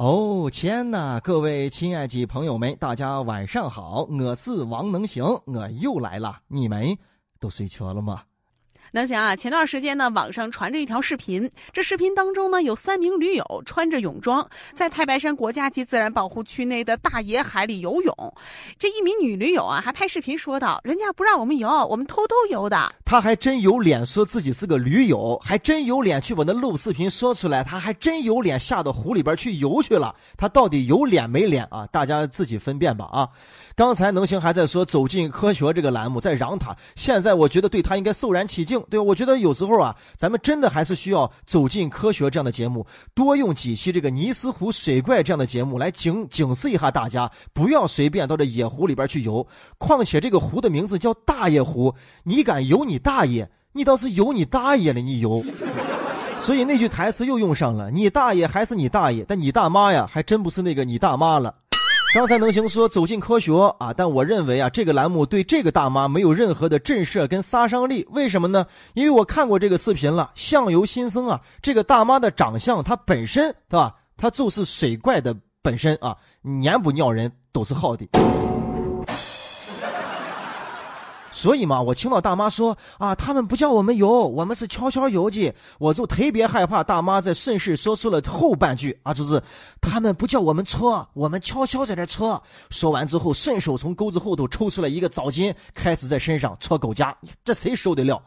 哦天呐，各位亲爱的朋友们，大家晚上好，我是王能行，我又来了，你们都睡着了吗？能行啊！前段时间呢，网上传着一条视频，这视频当中呢，有三名驴友穿着泳装，在太白山国家级自然保护区内的大野海里游泳。这一名女驴友啊，还拍视频说道：“人家不让我们游，我们偷偷游的。”他还真有脸说自己是个驴友，还真有脸去把那录视频说出来，他还真有脸下到湖里边去游去了。他到底有脸没脸啊？大家自己分辨吧啊！刚才能行还在说走进科学这个栏目在嚷他，现在我觉得对他应该肃然起敬。对吧？我觉得有时候啊，咱们真的还是需要走进科学这样的节目，多用几期这个尼斯湖水怪这样的节目来警警示一下大家，不要随便到这野湖里边去游。况且这个湖的名字叫大爷湖，你敢游你大爷？你倒是有你大爷了，你有。所以那句台词又用上了，你大爷还是你大爷，但你大妈呀，还真不是那个你大妈了。刚才能行说走进科学啊，但我认为啊，这个栏目对这个大妈没有任何的震慑跟杀伤力。为什么呢？因为我看过这个视频了，相由心生啊，这个大妈的长相，她本身对吧？她就是水怪的本身啊，撵不尿人都是好的。所以嘛，我听到大妈说啊，他们不叫我们游，我们是悄悄游的，我就特别害怕。大妈在顺势说出了后半句啊，就是他们不叫我们搓，我们悄悄在那搓。说完之后，顺手从钩子后头抽出来一个澡巾，开始在身上搓狗夹，这谁受得了？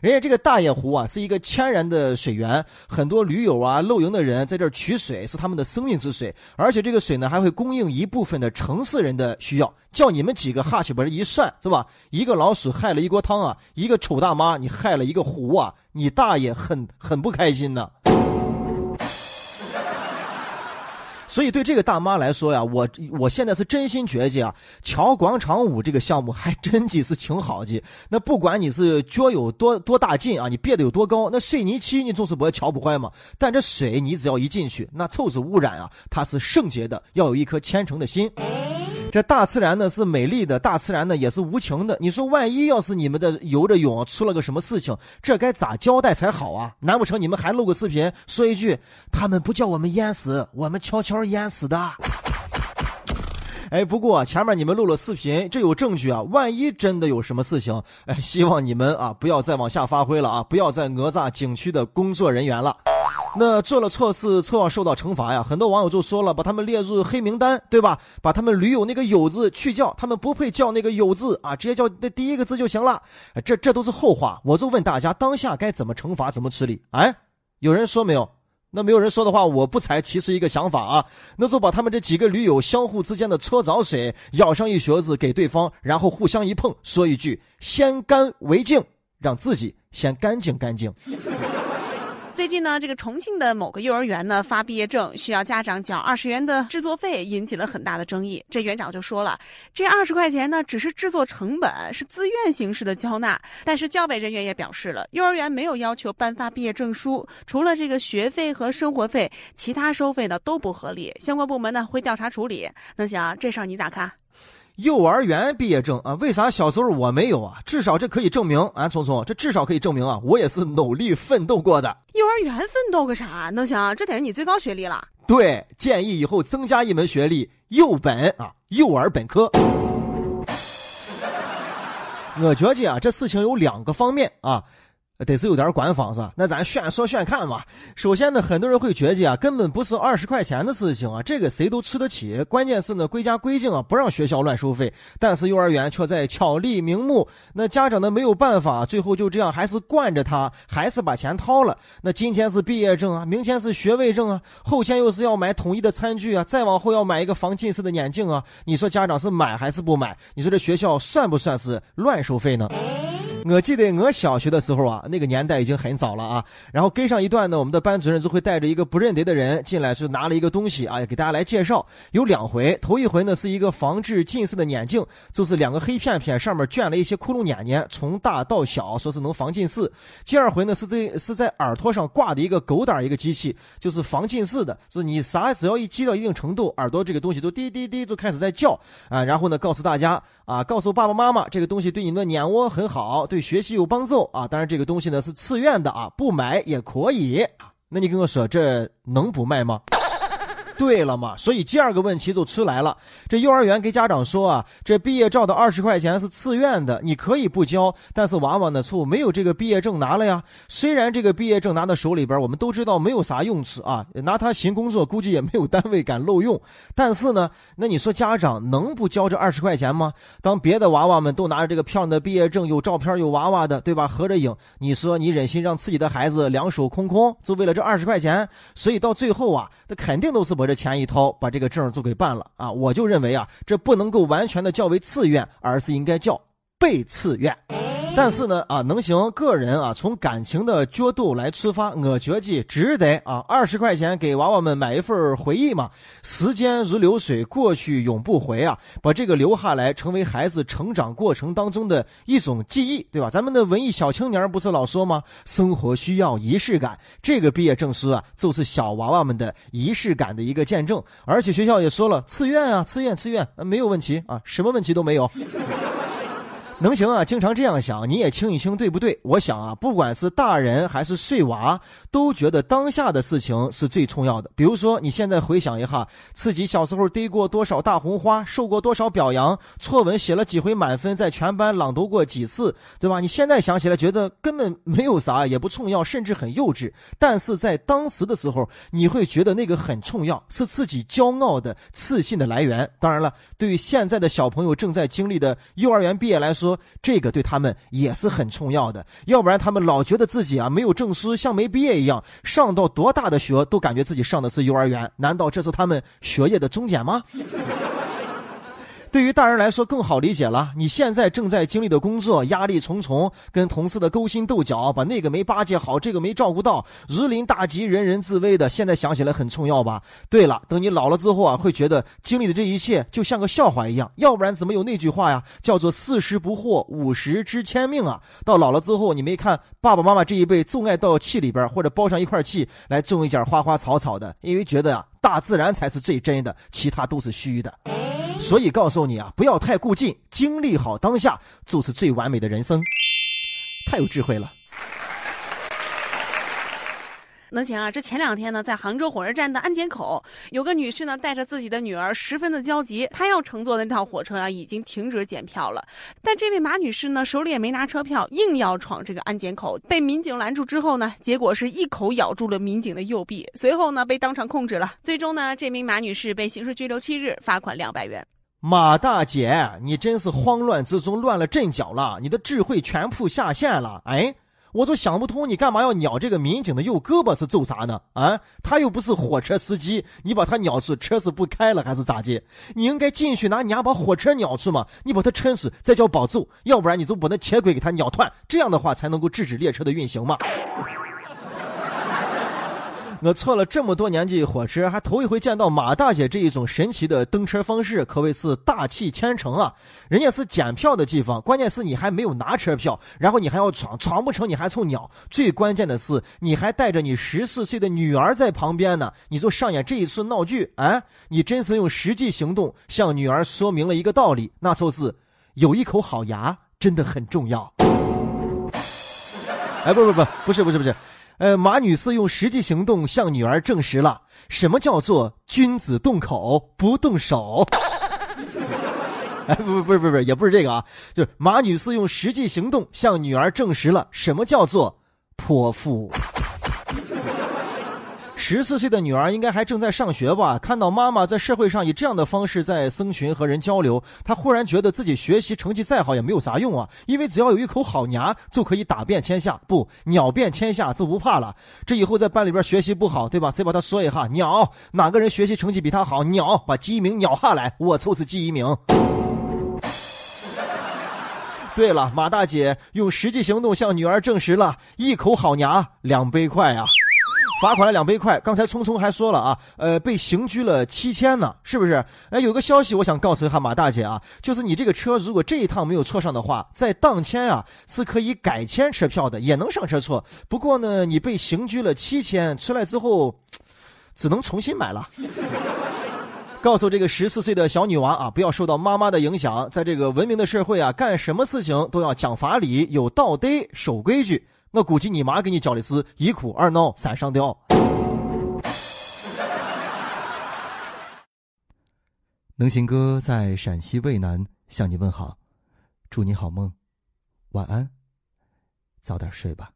人家这个大野湖啊，是一个天然的水源，很多驴友啊、露营的人在这儿取水，是他们的生命之水。而且这个水呢，还会供应一部分的城市人的需要。叫你们几个哈去把这一算，是吧？一个老鼠害了一锅汤啊，一个丑大妈你害了一个湖啊，你大爷很很不开心呢。所以对这个大妈来说呀，我我现在是真心觉得啊，跳广场舞这个项目还真的是挺好的。那不管你是脚有多多大劲啊，你憋得有多高，那水泥漆你总是不会敲不坏嘛。但这水你只要一进去，那臭是污染啊，它是圣洁的，要有一颗虔诚的心。这大自然呢是美丽的，大自然呢也是无情的。你说万一要是你们的游着泳出了个什么事情，这该咋交代才好啊？难不成你们还录个视频说一句他们不叫我们淹死，我们悄悄淹死的？哎，不过前面你们录了视频，这有证据啊。万一真的有什么事情，哎，希望你们啊不要再往下发挥了啊，不要再讹诈景区的工作人员了。那做了错事，错要受到惩罚呀！很多网友就说了，把他们列入黑名单，对吧？把他们驴友那个“友”字去掉，他们不配叫那个“友”字啊，直接叫那第一个字就行了。这这都是后话，我就问大家，当下该怎么惩罚，怎么处理？哎，有人说没有？那没有人说的话，我不才其实一个想法啊，那就把他们这几个驴友相互之间的搓澡水舀上一勺子给对方，然后互相一碰，说一句“先干为敬”，让自己先干净干净。最近呢，这个重庆的某个幼儿园呢发毕业证需要家长缴二十元的制作费，引起了很大的争议。这园长就说了，这二十块钱呢只是制作成本，是自愿形式的交纳。但是教委人员也表示了，幼儿园没有要求颁发毕业证书，除了这个学费和生活费，其他收费呢都不合理。相关部门呢会调查处理。能行，这事儿你咋看？幼儿园毕业证啊？为啥小时候我没有啊？至少这可以证明啊，聪聪，这至少可以证明啊，我也是努力奋斗过的。幼儿园奋斗个啥？能行，这得是你最高学历了。对，建议以后增加一门学历，幼本啊，幼儿本科。我觉着啊，这事情有两个方面啊。得是有点官方是吧？那咱炫说炫看嘛。首先呢，很多人会觉得啊，根本不是二十块钱的事情啊，这个谁都吃得起。关键是呢，国家规定啊，不让学校乱收费，但是幼儿园却在巧立名目。那家长呢没有办法，最后就这样还是惯着他，还是把钱掏了。那今天是毕业证啊，明天是学位证啊，后天又是要买统一的餐具啊，再往后要买一个防近视的眼镜啊。你说家长是买还是不买？你说这学校算不算是乱收费呢？我记得我小学的时候啊，那个年代已经很早了啊。然后跟上一段呢，我们的班主任就会带着一个不认得的人进来，就拿了一个东西啊，给大家来介绍。有两回，头一回呢是一个防治近视的眼镜，就是两个黑片片，上面卷了一些窟窿眼眼，从大到小，说是能防近视。第二回呢是在是在耳朵上挂的一个狗胆一个机器，就是防近视的，就是你啥只要一激到一定程度，耳朵这个东西都滴滴滴就开始在叫啊。然后呢告诉大家啊，告诉爸爸妈妈，这个东西对你的眼窝很好。对学习有帮助啊！当然，这个东西呢是自愿的啊，不买也可以。那你跟我说，这能不卖吗？对了嘛，所以第二个问题就出来了。这幼儿园给家长说啊，这毕业照的二十块钱是自愿的，你可以不交，但是娃娃呢，错没有这个毕业证拿了呀。虽然这个毕业证拿到手里边，我们都知道没有啥用处啊，拿它寻工作估计也没有单位敢漏用。但是呢，那你说家长能不交这二十块钱吗？当别的娃娃们都拿着这个漂亮的毕业证，有照片有娃娃的，对吧？合着影，你说你忍心让自己的孩子两手空空，就为了这二十块钱？所以到最后啊，他肯定都是把这钱一掏，把这个证就给办了啊！我就认为啊，这不能够完全的叫为自愿，而是应该叫被自愿。但是呢，啊，能行个人啊，从感情的角度来出发，我觉得值得啊。二十块钱给娃娃们买一份回忆嘛。时间如流水，过去永不回啊。把这个留下来，成为孩子成长过程当中的一种记忆，对吧？咱们的文艺小青年不是老说吗？生活需要仪式感。这个毕业证书啊，就是小娃娃们的仪式感的一个见证。而且学校也说了，自愿啊，自愿，自愿，没有问题啊，什么问题都没有。能行啊！经常这样想，你也清一清，对不对？我想啊，不管是大人还是碎娃，都觉得当下的事情是最重要的。比如说，你现在回想一下，自己小时候得过多少大红花，受过多少表扬，作文写了几回满分，在全班朗读过几次，对吧？你现在想起来，觉得根本没有啥，也不重要，甚至很幼稚。但是在当时的时候，你会觉得那个很重要，是自己骄傲的、自信的来源。当然了，对于现在的小朋友正在经历的幼儿园毕业来说，这个对他们也是很重要的，要不然他们老觉得自己啊没有证书，像没毕业一样，上到多大的学都感觉自己上的是幼儿园，难道这是他们学业的终点吗？对于大人来说更好理解了。你现在正在经历的工作压力重重，跟同事的勾心斗角，把那个没巴结好，这个没照顾到，如临大敌，人人自危的。现在想起来很重要吧？对了，等你老了之后啊，会觉得经历的这一切就像个笑话一样。要不然怎么有那句话呀？叫做四十不惑，五十知天命啊。到老了之后，你没看爸爸妈妈这一辈总爱到气里边或者包上一块气来种一点花花草草的，因为觉得啊，大自然才是最真的，其他都是虚的。所以告诉你啊，不要太顾忌，经历好当下就是最完美的人生。太有智慧了。能行啊！这前两天呢，在杭州火车站的安检口，有个女士呢带着自己的女儿，十分的焦急。她要乘坐的那趟火车啊，已经停止检票了。但这位马女士呢，手里也没拿车票，硬要闯这个安检口。被民警拦住之后呢，结果是一口咬住了民警的右臂，随后呢被当场控制了。最终呢，这名马女士被刑事拘留七日，罚款两百元。马大姐，你真是慌乱之中乱了阵脚了，你的智慧全部下线了。哎。我就想不通，你干嘛要咬这个民警的右胳膊是揍啥呢？啊，他又不是火车司机，你把他咬住，车是不开了还是咋的？你应该进去拿牙把火车咬住嘛，你把他撑死，再叫保揍，要不然你就把那铁轨给他咬断，这样的话才能够制止列车的运行嘛。我坐了这么多年的火车，还头一回见到马大姐这一种神奇的登车方式，可谓是大气千层啊！人家是检票的地方，关键是你还没有拿车票，然后你还要闯，闯不成你还凑鸟。最关键的是，你还带着你十四岁的女儿在旁边呢，你就上演这一次闹剧啊！你真是用实际行动向女儿说明了一个道理，那就是有一口好牙真的很重要。哎，不不不，不是不是不是。呃，马女士用实际行动向女儿证实了什么叫做君子动口不动手。哎，不不是不是，也不是这个啊，就是马女士用实际行动向女儿证实了什么叫做泼妇。十四岁的女儿应该还正在上学吧？看到妈妈在社会上以这样的方式在僧群和人交流，她忽然觉得自己学习成绩再好也没有啥用啊！因为只要有一口好牙，就可以打遍天下，不鸟遍天下就不怕了。这以后在班里边学习不好，对吧？谁把他说一下？鸟哪个人学习成绩比他好？鸟把第一名鸟下来，我就是第一名。对了，马大姐用实际行动向女儿证实了一口好牙两杯快啊！罚款了两百块。刚才聪聪还说了啊，呃，被刑拘了七千呢，是不是？哎，有个消息我想告诉一下马大姐啊，就是你这个车如果这一趟没有错上的话，在当天啊是可以改签车票的，也能上车错。不过呢，你被刑拘了七千，出来之后只能重新买了。告诉这个十四岁的小女娃啊，不要受到妈妈的影响，在这个文明的社会啊，干什么事情都要讲法理、有道德、守规矩。我估计你妈给你教的是一哭、二闹、三上吊。能行哥在陕西渭南向你问好，祝你好梦，晚安，早点睡吧。